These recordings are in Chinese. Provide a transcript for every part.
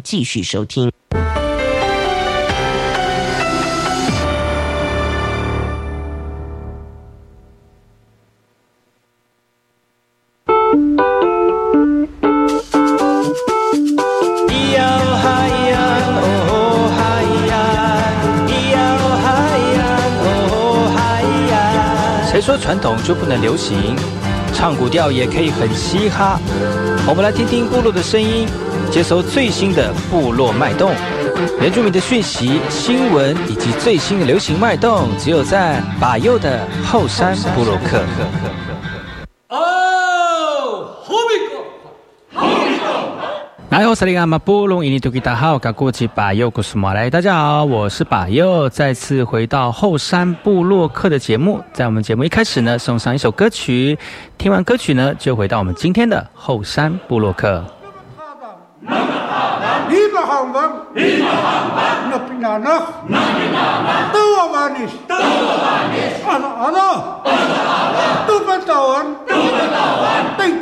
继续收听。谁说传统就不能流行？唱古调也可以很嘻哈。我们来听听部落的声音，接收最新的部落脉动、原住民的讯息、新闻以及最新的流行脉动，只有在把右的后山部落克。来，我是里阿马布隆伊尼图吉达好，噶过去把右古斯马来，大家好，我是把右，再次回到后山部落客的节目。在我们节目一开始呢，送上一首歌曲，听完歌曲呢，就回到我们今天的后山部落客。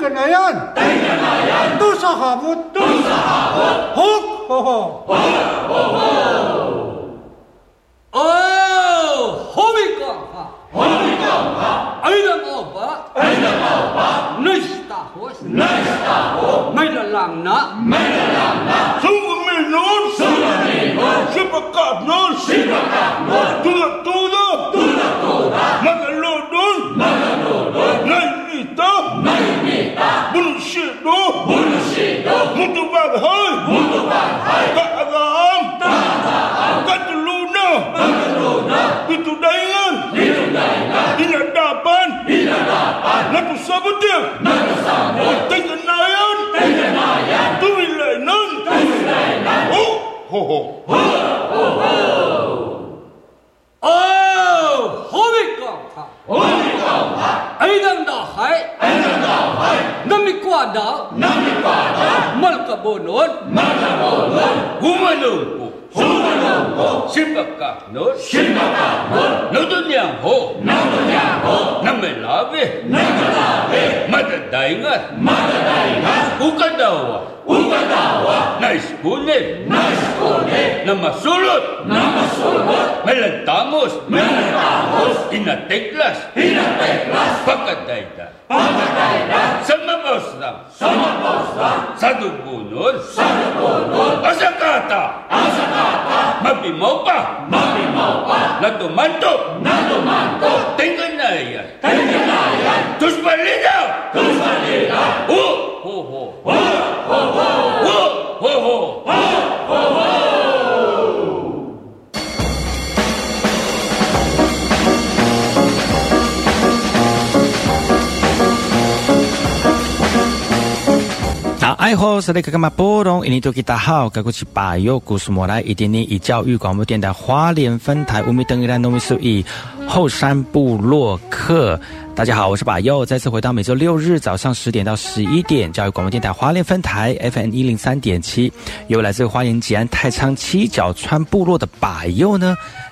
Tingkanayan. Tingkanayan. Tu sahabut. Tu sahabut. Huk ho ho. Ho ho. Oh, homika. Homika. Aida ngoba. Aida ngoba. Nista hos. Nista hos. May lang na. May lang na. Suwa Nur, Súbeme Nur, Shubaka Nur, Shubaka Nur, Tuda Tuda, Tuda Tuda, Magalur Nur, Magalur Nur, Naimita, Naimita, Bullshit no, Bullshit no, Mutubad Hay, 斯是那个嘛波隆，印尼多吉大好，该过去把右古苏莫来，一点点以教育广播电台花莲分台乌米登伊兰农米苏以后山部落客。大家好，我是把右，再次回到每周六。日早上十点到十一点，教育广播电台花莲分台 FM 一零三点七，由来自花莲吉安太仓七角川部落的把右呢。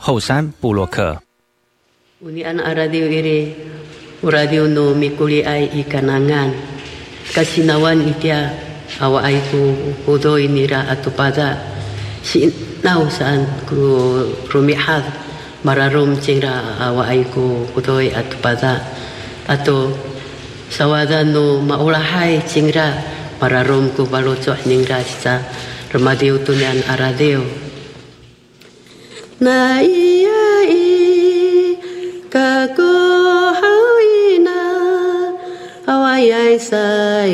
后山部落客。Uni anak radio iri radio no mikuli ai ikanangan kasinawan itia awa ai ku kudo inira atupada si nau saan ku rumihad mararum cingra awa ai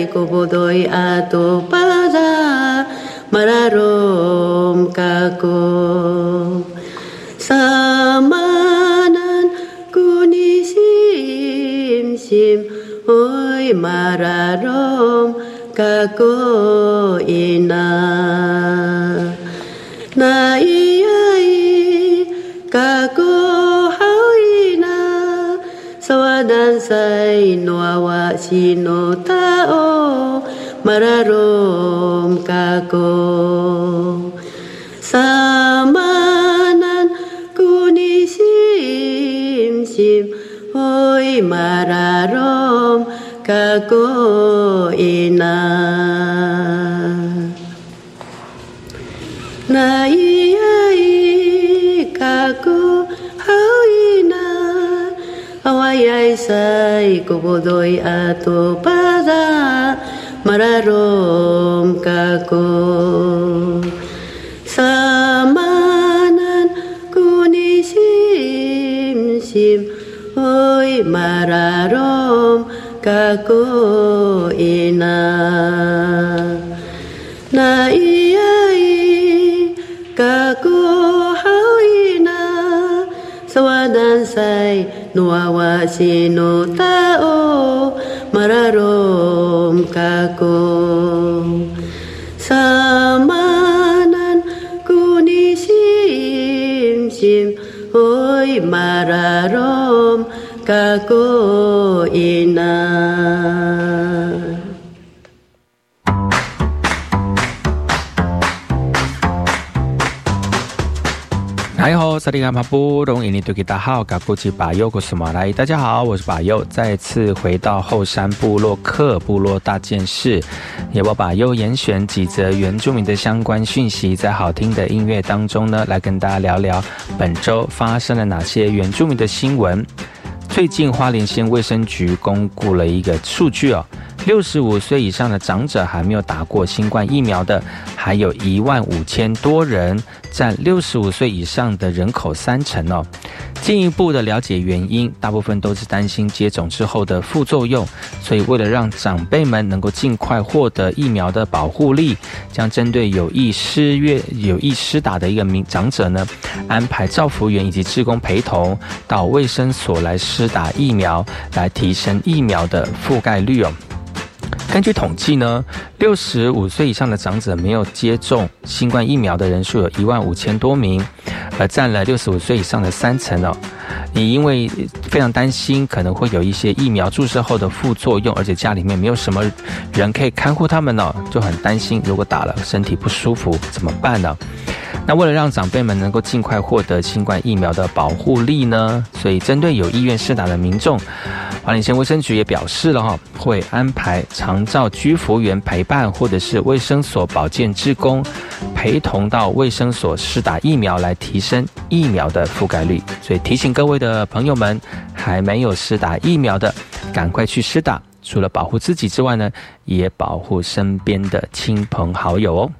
ku kudo atupada ato sawada no maulahai cingra mararum ku balocoh ningra sa remadio tunian aradio na iya i kako hawina hawayay say kubudoy ato palaza mararom kako samanan kunisim sai noa wa si no ta o mararom ka ko samanan kunisim sim hoy mararom ka ina. Nai say kubudoy ato pada mararom kako. Samanan kunisim sim hoy mararom kako ina no awasi no tao mararom kako. Samanan kunisim sim hoy mararom kako inan 家好，萨利卡马布隆伊尼图吉达好，嘎古吉巴尤古斯马来。大家好，我是巴尤，再次回到后山部落克部落大件事，也我把又严选几则原住民的相关讯息，在好听的音乐当中呢，来跟大家聊聊本周发生了哪些原住民的新闻。最近花莲县卫生局公布了一个数据哦，六十五岁以上的长者还没有打过新冠疫苗的，还有一万五千多人，占六十五岁以上的人口三成哦。进一步的了解原因，大部分都是担心接种之后的副作用，所以为了让长辈们能够尽快获得疫苗的保护力，将针对有意施约有意施打的一个名长者呢，安排照服员以及志工陪同到卫生所来施打疫苗，来提升疫苗的覆盖率哦。根据统计呢，六十五岁以上的长者没有接种新冠疫苗的人数有一万五千多名，而占了六十五岁以上的三成哦。你因为非常担心可能会有一些疫苗注射后的副作用，而且家里面没有什么人可以看护他们哦，就很担心如果打了身体不舒服怎么办呢？那为了让长辈们能够尽快获得新冠疫苗的保护力呢，所以针对有意愿试打的民众，花莲县卫生局也表示了哈，会安排长照居服员陪伴，或者是卫生所保健职工陪同到卫生所试打疫苗，来提升疫苗的覆盖率。所以提醒各位的朋友们，还没有施打疫苗的，赶快去施打。除了保护自己之外呢，也保护身边的亲朋好友哦。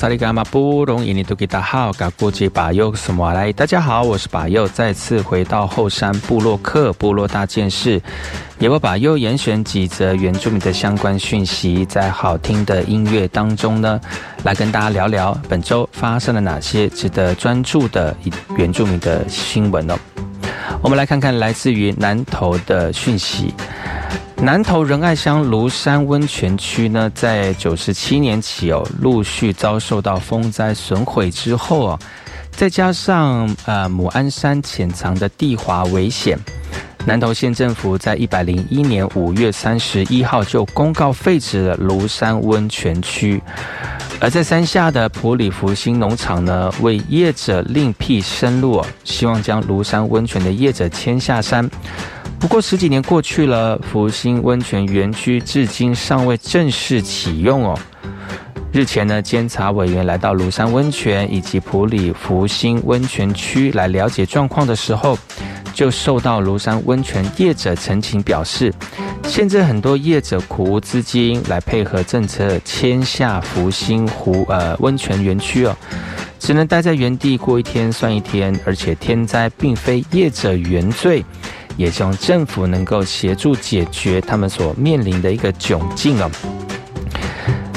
萨利伽马布隆伊尼图吉达好，嘎古吉巴尤什么来？大家好，我是巴尤，再次回到后山部落克部落大件事，也会把又严选几则原住民的相关讯息，在好听的音乐当中呢，来跟大家聊聊本周发生了哪些值得专注的原住民的新闻哦。我们来看看来自于南投的讯息。南投仁爱乡庐山温泉区呢，在九十七年起哦，陆续遭受到风灾损毁之后哦，再加上呃母安山潜藏的地滑危险，南投县政府在一百零一年五月三十一号就公告废止了庐山温泉区，而在山下的普里福星农场呢，为业者另辟生路，希望将庐山温泉的业者迁下山。不过十几年过去了，福星温泉园区至今尚未正式启用哦。日前呢，监察委员来到庐山温泉以及普里福星温泉区来了解状况的时候，就受到庐山温泉业者陈情表示，现在很多业者苦无资金来配合政策迁下福星湖呃温泉园区哦，只能待在原地过一天算一天，而且天灾并非业者原罪。也希望政府能够协助解决他们所面临的一个窘境哦。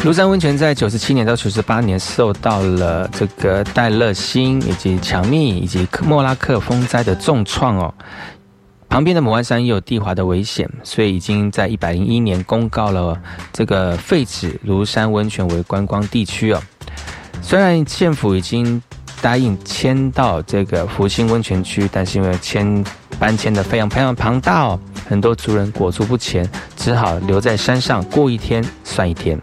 庐山温泉在九十七年到九十八年受到了这个戴乐星以及强密以及莫拉克风灾的重创哦。旁边的母安山也有地滑的危险，所以已经在一百零一年公告了这个废止庐山温泉为观光地区哦。虽然县府已经答应迁到这个福星温泉区，但是因为迁搬迁的费用非常庞大哦，很多族人裹足不前，只好留在山上过一天算一天。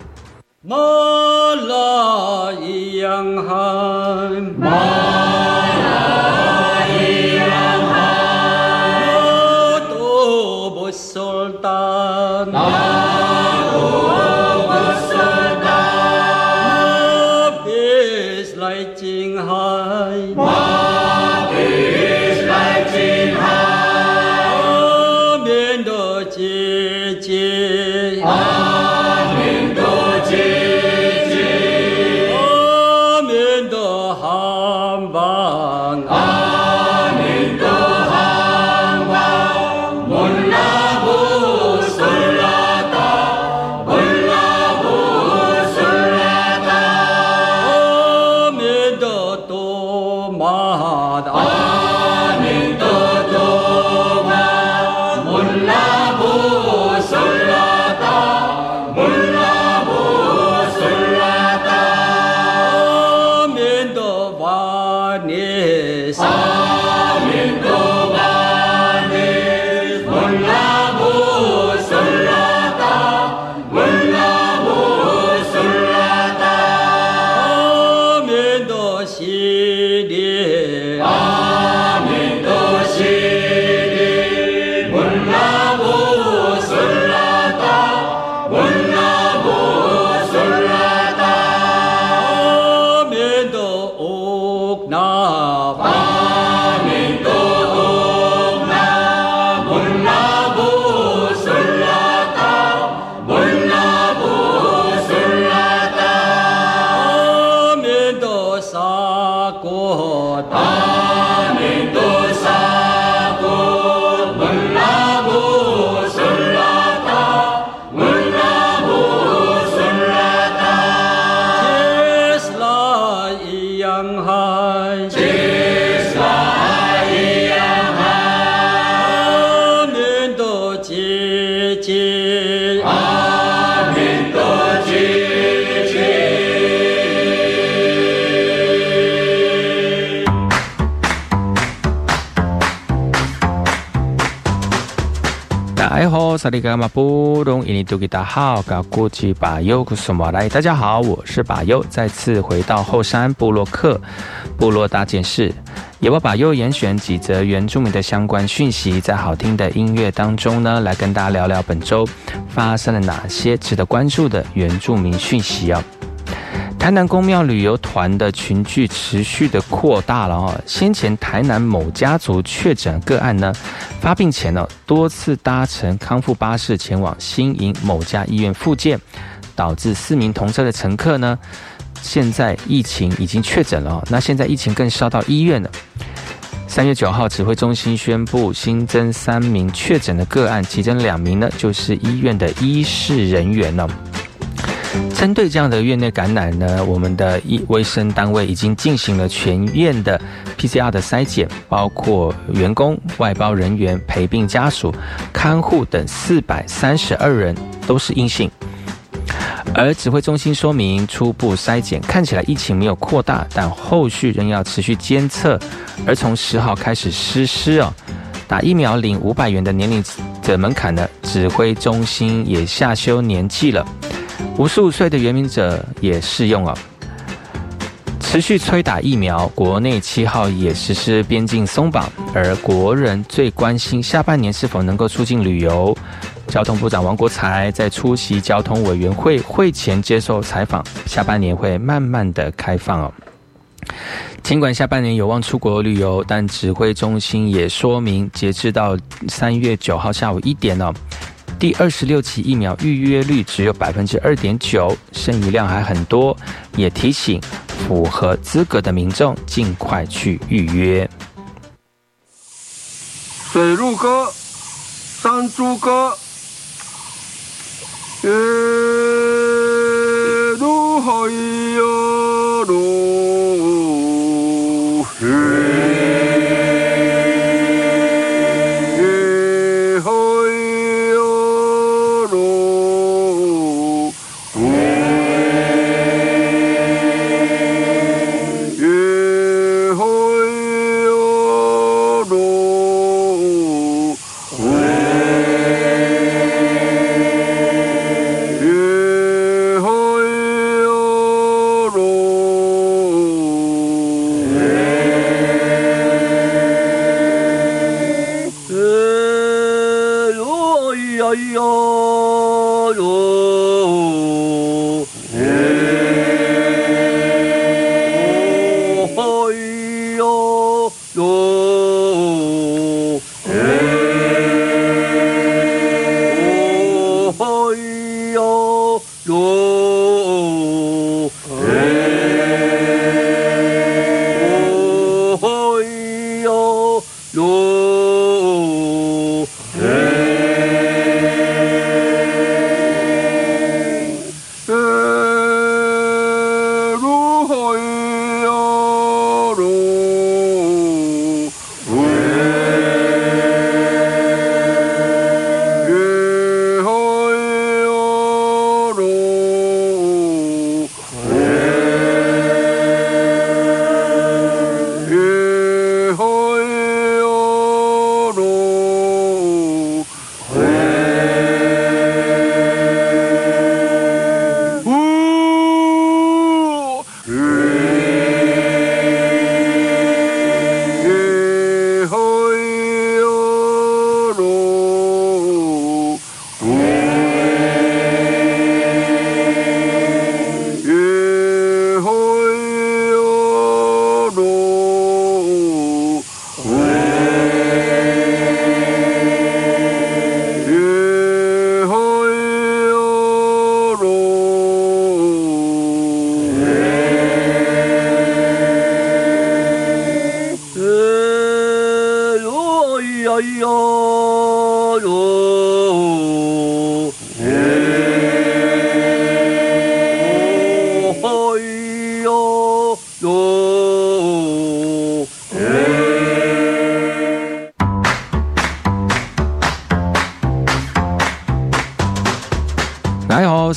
萨利格马布隆伊尼杜吉达好，噶古吉巴尤古苏马来，大家好，我是巴尤，再次回到后山部落克部落大件事，也我把又严选几则原住民的相关讯息，在好听的音乐当中呢，来跟大家聊聊本周发生了哪些值得关注的原住民讯息啊。台南公庙旅游团的群聚持续的扩大了哦。先前台南某家族确诊个案呢，发病前呢多次搭乘康复巴士前往新营某家医院复健，导致四名同车的乘客呢现在疫情已经确诊了，那现在疫情更烧到医院了。三月九号，指挥中心宣布新增三名确诊的个案，其中两名呢就是医院的医事人员了。针对这样的院内感染呢，我们的医卫生单位已经进行了全院的 PCR 的筛检，包括员工、外包人员、陪病家属、看护等四百三十二人都是阴性。而指挥中心说明，初步筛检看起来疫情没有扩大，但后续仍要持续监测。而从十号开始实施哦，打疫苗领五百元的年龄的门槛呢，指挥中心也下修年纪了。五十五岁的原民者也适用了。持续催打疫苗，国内七号也实施边境松绑，而国人最关心下半年是否能够出境旅游。交通部长王国才在出席交通委员会会前接受采访，下半年会慢慢的开放哦。尽管下半年有望出国旅游，但指挥中心也说明，截至到三月九号下午一点哦。第二十六期疫苗预约率只有百分之二点九，剩余量还很多，也提醒符合资格的民众尽快去预约。水陆歌，山猪歌，夜如海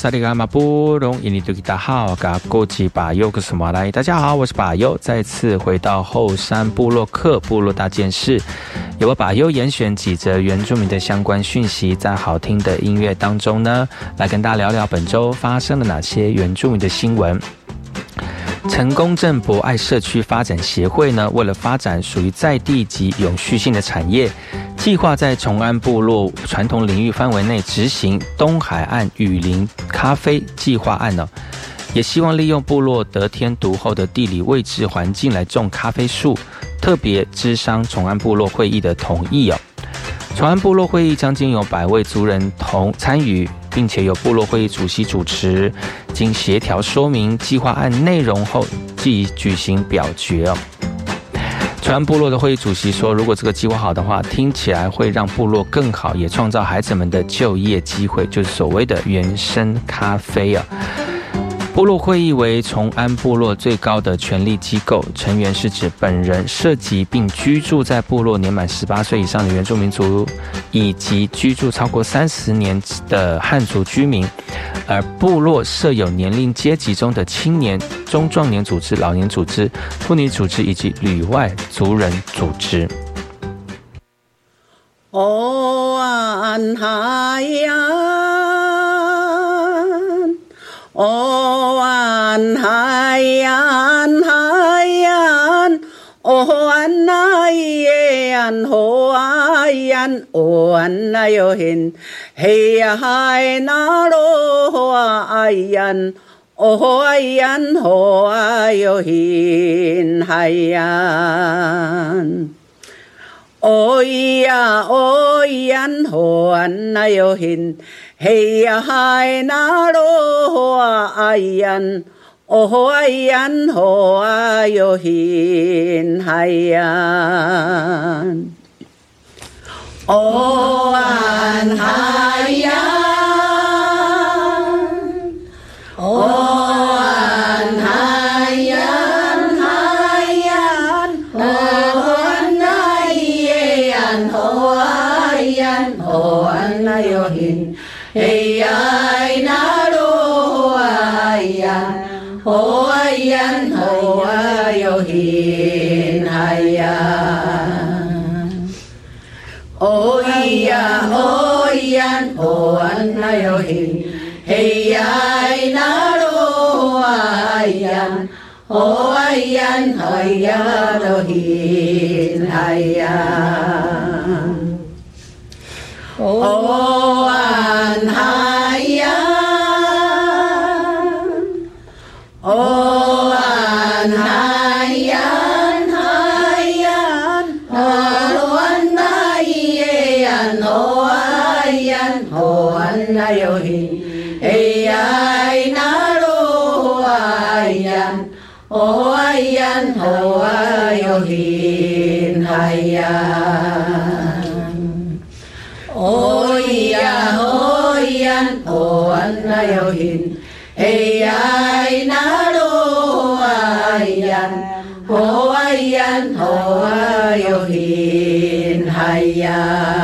萨利伽马布隆伊尼杜吉达好，嘎过吉巴尤克什马来，大家好，我是巴尤，再次回到后山部落克部落大件事，由我巴尤严选几则原住民的相关讯息，在好听的音乐当中呢，来跟大家聊聊本周发生了哪些原住民的新闻。成功镇博爱社区发展协会呢，为了发展属于在地及永续性的产业，计划在崇安部落传统领域范围内执行东海岸雨林咖啡计划案呢，也希望利用部落得天独厚的地理位置环境来种咖啡树，特别支商崇安部落会议的同意哦。崇安部落会议将经由百位族人同参与。并且由部落会议主席主持，经协调说明计划案内容后，即举行表决哦。川部落的会议主席说：“如果这个计划好的话，听起来会让部落更好，也创造孩子们的就业机会，就是所谓的原生咖啡啊。”部落会议为崇安部落最高的权力机构，成员是指本人涉及并居住在部落年满十八岁以上的原住民族，以及居住超过三十年的汉族居民，而部落设有年龄阶级中的青年、中壮年组织、老年组织、妇女组织以及旅外族人组织。哦安海呀。哦安海安海安，哦安那耶安哦爱安哦安那哟 hin，嘿呀海那罗爱安，哦爱安哦爱哟 hin 海呀。哦呀哦呀哦安那哟 hin。嘿呀嗨那罗哎呀，哦哎呀，哦哎哟 hin 嗨呀，哦安嗨呀，哦哎呀安那哟 hin，哎呀那罗哎呀，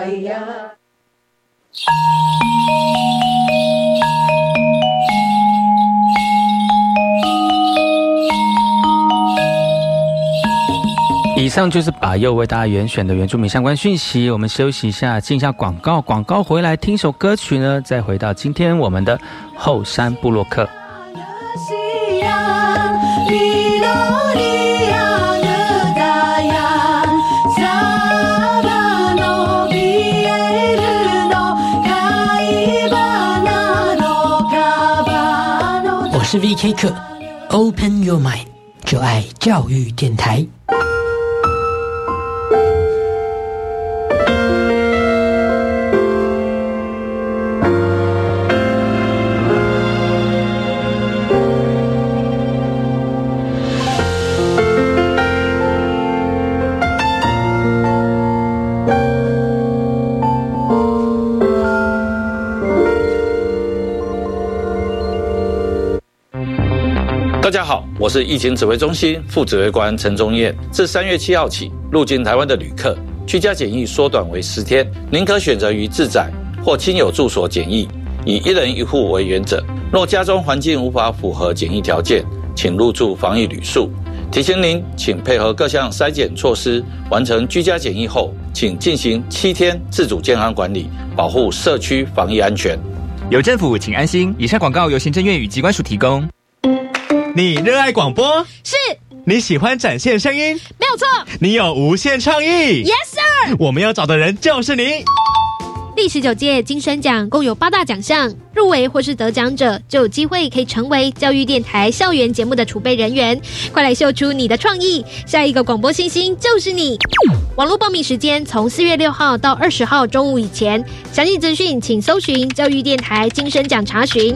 上就是把又为大家严选的原住民相关讯息。我们休息一下，进一下广告。广告回来听首歌曲呢，再回到今天我们的后山部落客。我是 VK 课，Open Your Mind，就爱教育电台。大家好，我是疫情指挥中心副指挥官陈宗彦。自三月七号起，入境台湾的旅客居家检疫缩短为十天，您可选择于自宅或亲友住所检疫，以一人一户为原则。若家中环境无法符合检疫条件，请入住防疫旅宿。提醒您，请配合各项筛检措施，完成居家检疫后，请进行七天自主健康管理，保护社区防疫安全。有政府，请安心。以上广告由行政院与机关署提供。你热爱广播？是。你喜欢展现声音？没有错。你有无限创意？Yes sir。我们要找的人就是你。第十九届金声奖共有八大奖项，入围或是得奖者就有机会可以成为教育电台校园节目的储备人员。快来秀出你的创意，下一个广播星星就是你！网络报名时间从四月六号到二十号中午以前，详细资讯请搜寻教育电台金声奖查询。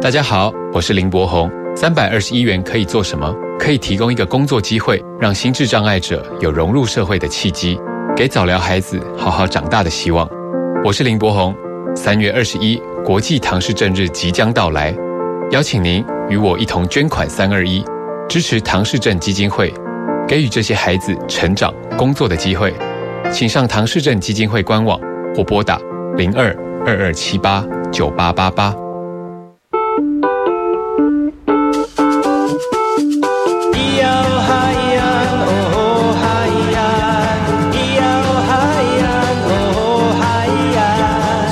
大家好，我是林柏宏。三百二十一元可以做什么？可以提供一个工作机会，让心智障碍者有融入社会的契机，给早疗孩子好好长大的希望。我是林柏宏。三月二十一，国际唐氏症日即将到来，邀请您与我一同捐款三二一，支持唐氏症基金会，给予这些孩子成长、工作的机会。请上唐氏症基金会官网或拨打零二二二七八九八八八。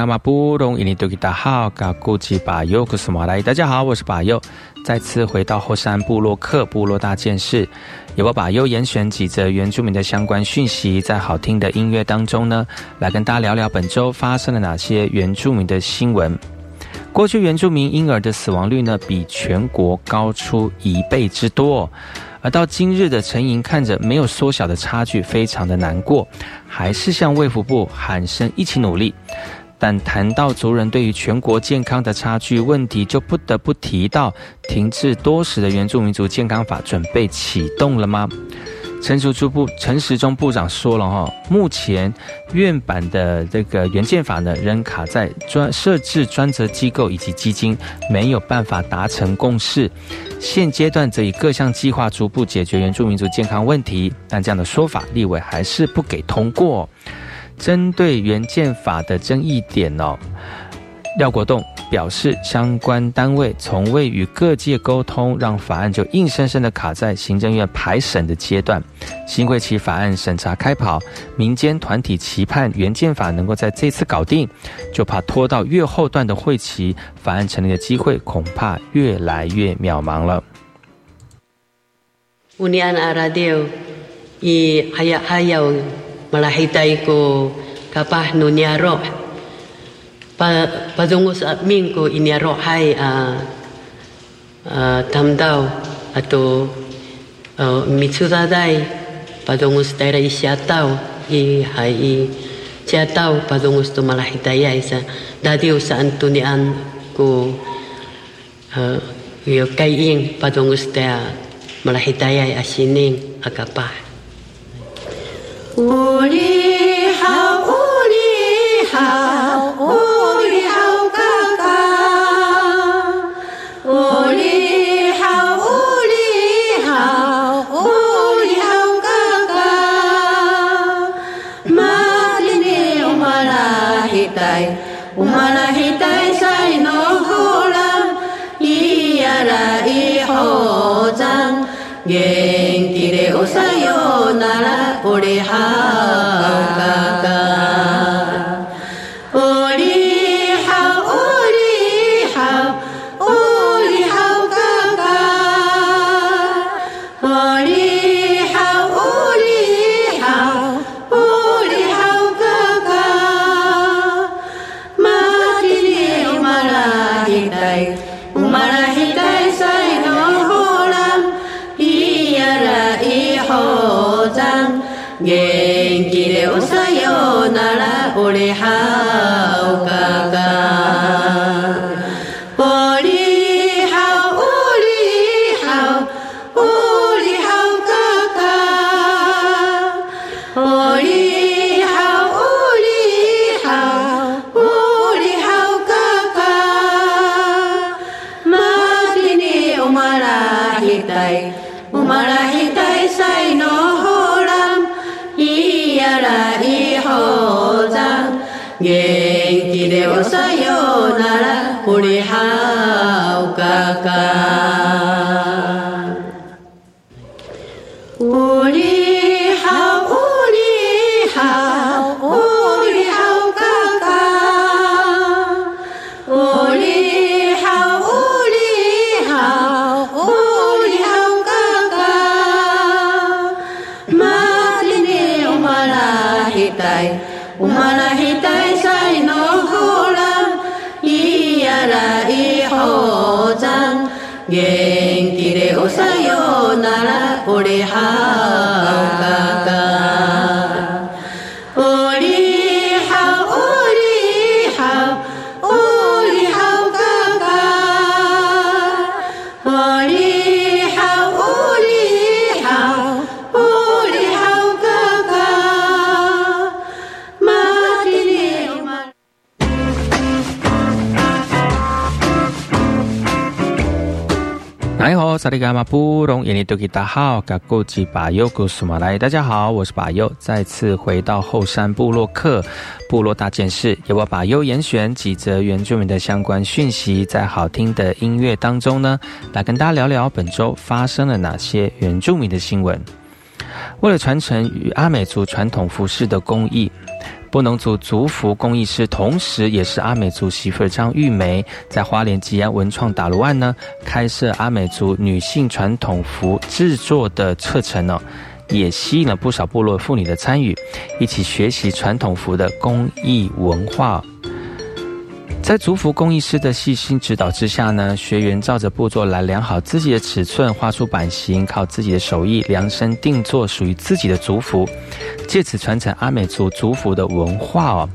萨利伽马布隆伊尼多吉达好，嘎古吉巴尤古斯马来，大家好，我是巴尤，再次回到后山部落克部落大件事，由我巴尤严选几则原住民的相关讯息，在好听的音乐当中呢，来跟大家聊聊本周发生了哪些原住民的新闻。过去原住民婴儿的死亡率呢，比全国高出一倍之多。而到今日的陈莹看着没有缩小的差距，非常的难过，还是向卫福部喊声一起努力。但谈到族人对于全国健康的差距问题，就不得不提到停滞多时的原住民族健康法准备启动了吗？陈时中部陈时中部长说了哈，目前院版的这个原建法呢，仍卡在专设置专责机构以及基金没有办法达成共识。现阶段则以各项计划逐步解决原住民族健康问题，但这样的说法，立委还是不给通过。针对原建法的争议点哦。廖国栋表示，相关单位从未与各界沟通，让法案就硬生生的卡在行政院排审的阶段。新会期法案审查开跑，民间团体期盼原建法能够在这次搞定，就怕拖到越后段的会期，法案成立的机会恐怕越来越渺茫了。malahitay ko kapah no niya roh. Pa padungus at mingku inia roh hai a tamdau. Atau sa padungus isya tao i hay i ciatau padungus tu malahitaya malahitay dadiu sa antunian ku yo kai ing tayra malahitay malahitaya asining akapah 屋里好，屋里好，屋里好哥哥。屋里好，屋里好，屋里好哥哥。妈的呢，我妈拉黑带，我妈拉黑带在那哭啦，咿呀啦咿吼张，年纪的我沙。بحال পড়ে হা 萨利伽马布隆印尼多吉达好，嘎古吉巴尤古苏马来，大家好，我是巴尤，再次回到后山部落克部落大件事，由我巴尤严选几则原住民的相关讯息，在好听的音乐当中呢，来跟大家聊聊本周发生了哪些原住民的新闻。为了传承与阿美族传统服饰的工艺，布农族族服工艺师，同时也是阿美族媳妇张玉梅，在花莲吉安文创打卢案呢，开设阿美族女性传统服制作的课程呢，也吸引了不少部落妇女的参与，一起学习传统服的工艺文化。在族服工艺师的细心指导之下呢，学员照着步骤来量好自己的尺寸，画出版型，靠自己的手艺量身定做属于自己的族服，借此传承阿美族族服的文化哦。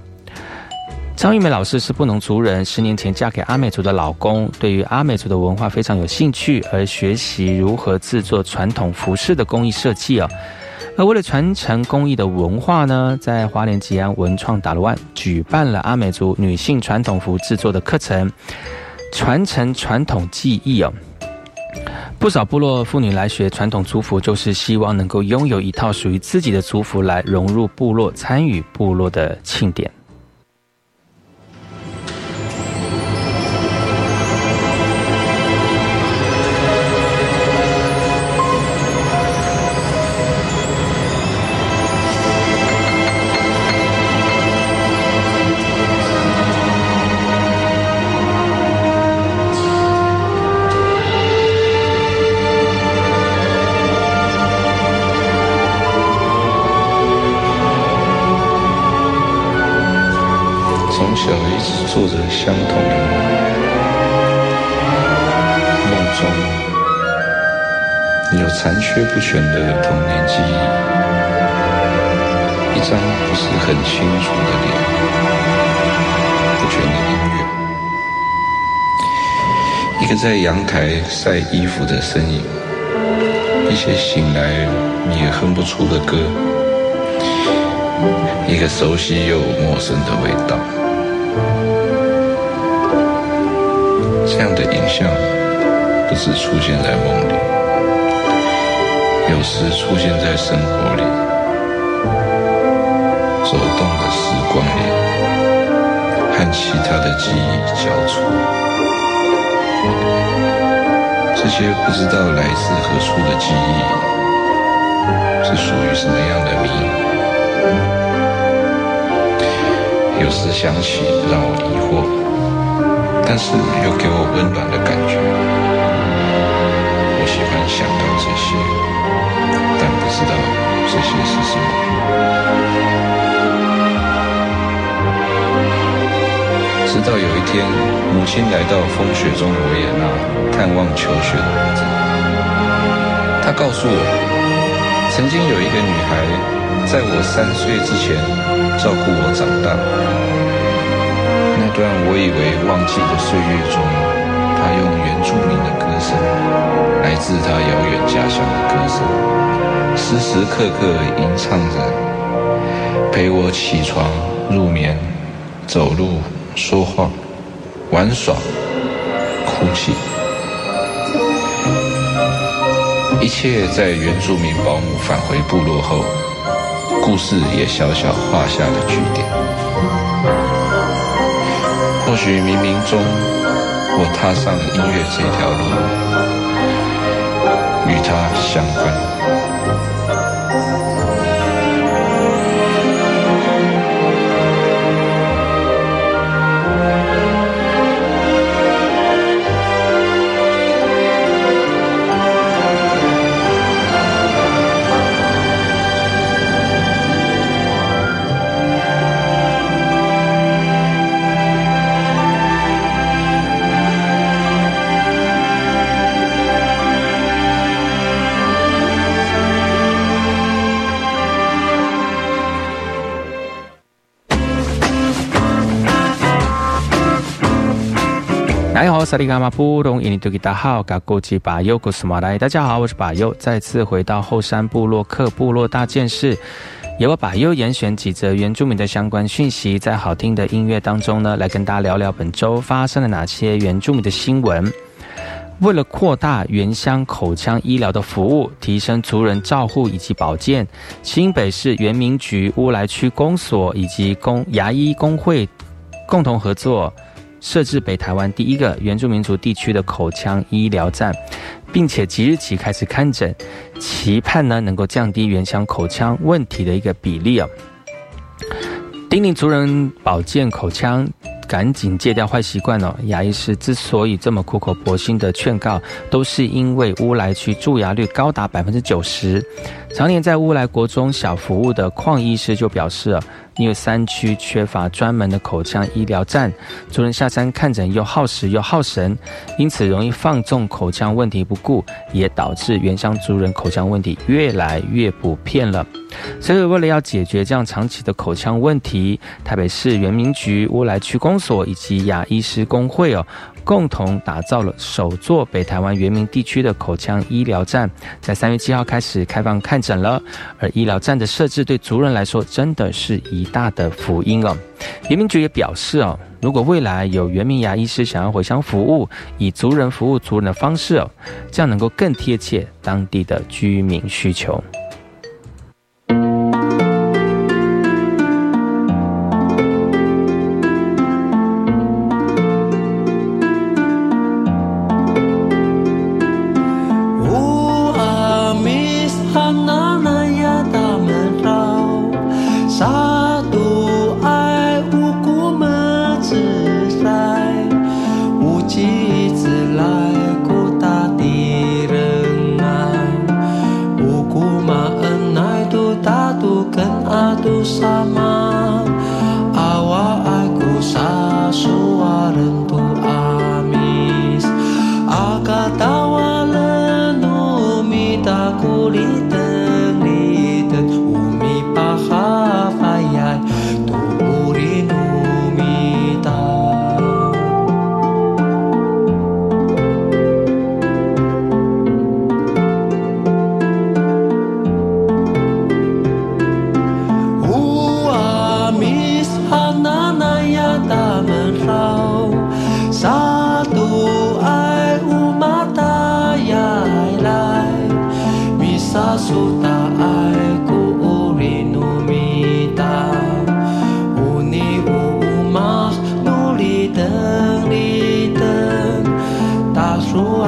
张玉梅老师是布农族人，十年前嫁给阿美族的老公，对于阿美族的文化非常有兴趣，而学习如何制作传统服饰的工艺设计哦。而为了传承工艺的文化呢，在花莲吉安文创打罗湾举办了阿美族女性传统服制作的课程，传承传统技艺哦。不少部落妇女来学传统族服，就是希望能够拥有一套属于自己的族服，来融入部落，参与部落的庆典。相同的梦，梦中有残缺不全的童年记忆，一张不是很清楚的脸，不全的音乐，一个在阳台晒衣服的身影，一些醒来也哼不出的歌，一个熟悉又陌生的味道。这样的影像不止出现在梦里，有时出现在生活里，走动的时光里，和其他的记忆交错。这些不知道来自何处的记忆，是属于什么样的谜？有时想起，让我疑惑。但是又给我温暖的感觉。我喜欢想到这些，但不知道这些是什么。直到有一天，母亲来到风雪中维也纳探望求学的儿子，她告诉我，曾经有一个女孩，在我三岁之前照顾我长大。段我以为忘记的岁月中，他用原住民的歌声，来自他遥远家乡的歌声，时时刻刻吟唱着，陪我起床、入眠、走路、说话、玩耍、哭泣，一切在原住民保姆返回部落后，故事也小小画下了句点。或许冥冥中，我踏上了音乐这条路，与它相关。萨利伽马布隆伊尼图吉达好，嘎古吉巴尤古斯马来。大家好，我是巴尤，再次回到后山部落克部落大件事，由我巴尤严选几则原住民的相关讯息，在好听的音乐当中呢，来跟大家聊聊本周发生了哪些原住民的新闻。为了扩大原乡口腔医疗的服务，提升族人照护以及保健，新北市原民局乌来区公所以及公牙医工会共同合作。设置北台湾第一个原住民族地区的口腔医疗站，并且即日起开始看诊，期盼呢能够降低原乡口腔问题的一个比例啊。叮咛族人保健口腔，赶紧戒掉坏习惯哦。牙医师之所以这么苦口婆心的劝告，都是因为乌来区蛀牙率高达百分之九十。常年在乌来国中小服务的邝医师就表示，因为山区缺乏专门的口腔医疗站，族人下山看诊又耗时又耗神，因此容易放纵口腔问题不顾，也导致原乡族人口腔问题越来越普遍了。所以，为了要解决这样长期的口腔问题，台北市原民局乌来区公所以及牙医师工会哦。共同打造了首座北台湾原民地区的口腔医疗站，在三月七号开始开放看诊了。而医疗站的设置对族人来说，真的是一大的福音哦。原民局也表示哦，如果未来有原民牙医师想要回乡服务，以族人服务族人的方式哦，这样能够更贴切当地的居民需求。paso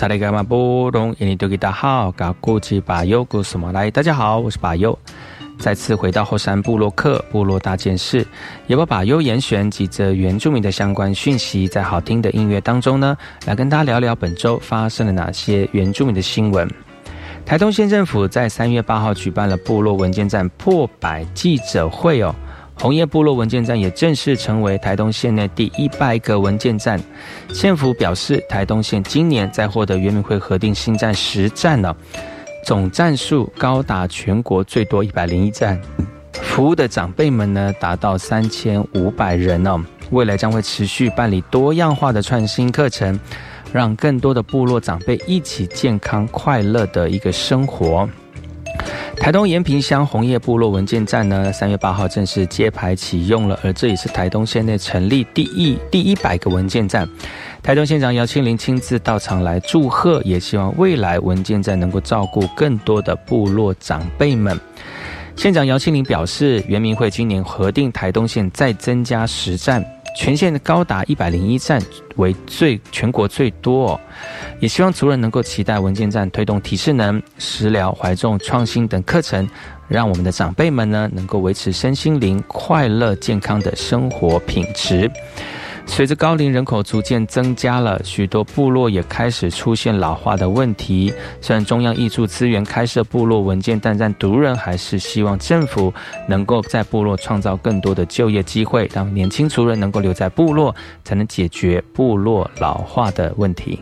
萨利格马布隆，印尼多吉达好，嘎古吉巴尤古斯马来，大家好，我是巴尤，再次回到后山部落克部落大件事，也把巴尤严选几则原住民的相关讯息，在好听的音乐当中呢，来跟大家聊聊本周发生了哪些原住民的新闻。台东县政府在三月八号举办了部落文件站破百记者会哦。红叶部落文件站也正式成为台东县内第一百个文件站。县府表示，台东县今年在获得原民会核定新站十站了，总站数高达全国最多一百零一站，服务的长辈们呢达到三千五百人哦。未来将会持续办理多样化的创新课程，让更多的部落长辈一起健康快乐的一个生活。台东延平乡红叶部落文件站呢，三月八号正式揭牌启用了，而这也是台东县内成立第一第一百个文件站。台东县长姚庆林亲自到场来祝贺，也希望未来文件站能够照顾更多的部落长辈们。县长姚庆林表示，原民会今年核定台东县再增加十站。全县高达一百零一站，为最全国最多，也希望族人能够期待文件站推动体适能、食疗、怀众创新等课程，让我们的长辈们呢能够维持身心灵快乐健康的生活品质。随着高龄人口逐渐增加了，许多部落也开始出现老化的问题。虽然中央挹注资源开设部落文件，但但族人还是希望政府能够在部落创造更多的就业机会，让年轻族人能够留在部落，才能解决部落老化的问题。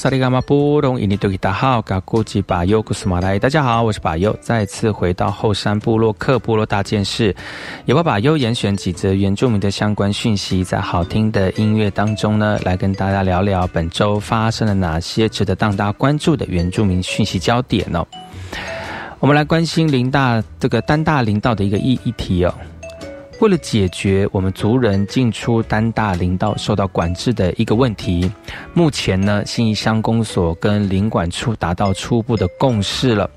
萨利伽马布隆伊尼多吉达好，嘎古吉巴尤古斯马来，大家好，我是巴尤，再次回到后山部落克部落大件事，也会把优严选几则原住民的相关讯息，在好听的音乐当中呢，来跟大家聊聊本周发生了哪些值得当大家关注的原住民讯息焦点哦。我们来关心林大这个丹大林道的一个议议题哦。为了解决我们族人进出丹大林道受到管制的一个问题，目前呢，新义乡公所跟林管处达到初步的共识了。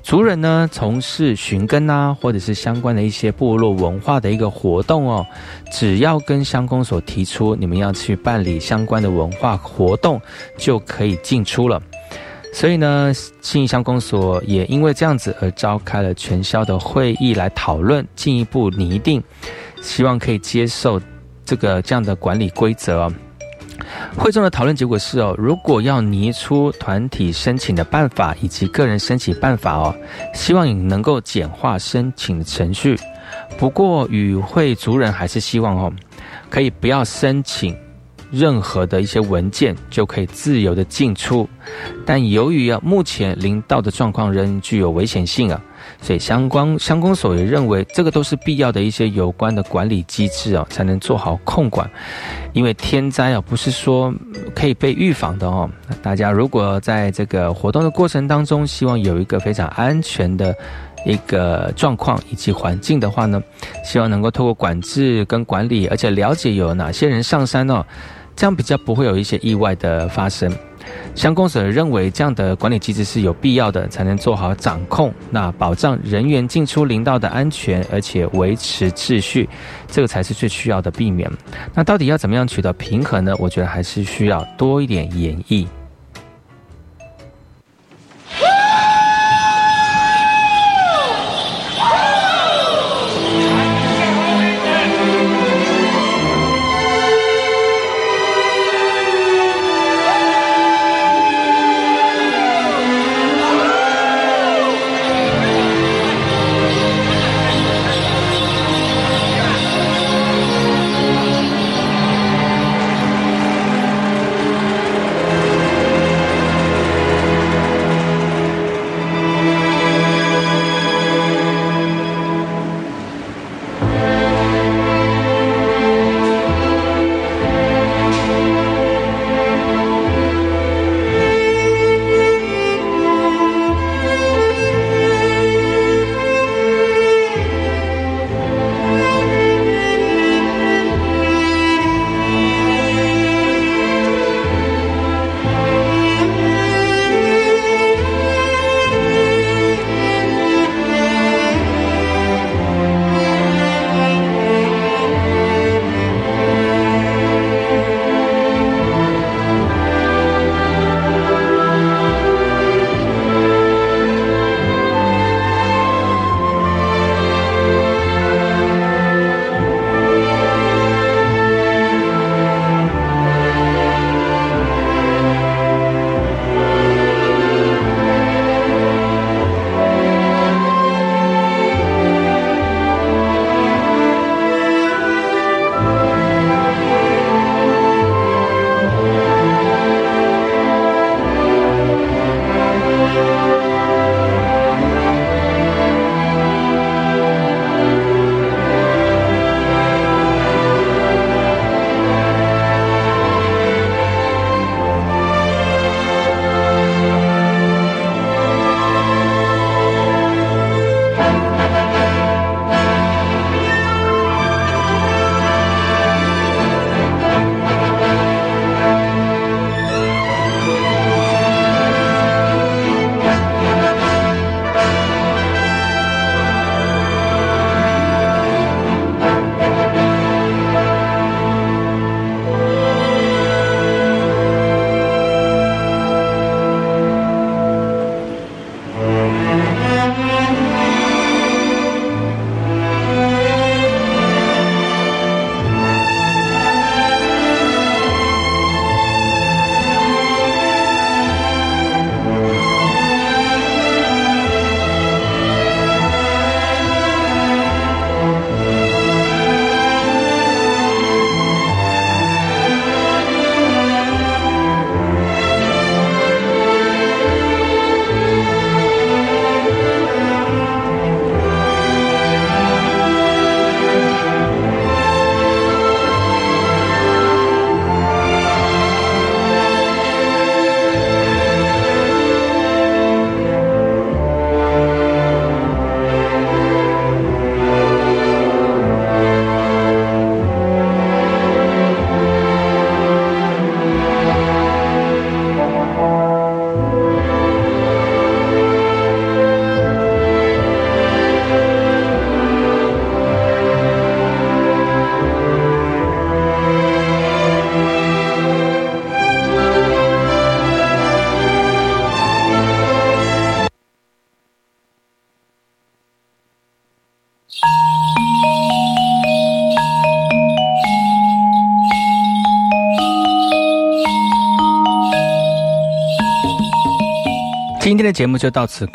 族人呢，从事寻根啊，或者是相关的一些部落文化的一个活动哦，只要跟乡公所提出你们要去办理相关的文化活动，就可以进出了。所以呢，信义乡公所也因为这样子而召开了全校的会议来讨论，进一步拟定，希望可以接受这个这样的管理规则。会中的讨论结果是哦，如果要拟出团体申请的办法以及个人申请办法哦，希望你能够简化申请程序。不过与会族人还是希望哦，可以不要申请。任何的一些文件就可以自由的进出，但由于啊目前林道的状况仍具有危险性啊，所以相关相公所也认为这个都是必要的一些有关的管理机制啊，才能做好控管。因为天灾啊不是说可以被预防的哦，大家如果在这个活动的过程当中，希望有一个非常安全的一个状况以及环境的话呢，希望能够透过管制跟管理，而且了解有哪些人上山哦，这样比较不会有一些意外的发生。相关者认为这样的管理机制是有必要的，才能做好掌控，那保障人员进出林道的安全，而且维持秩序，这个才是最需要的避免。那到底要怎么样取得平衡呢？我觉得还是需要多一点演绎。节目就到此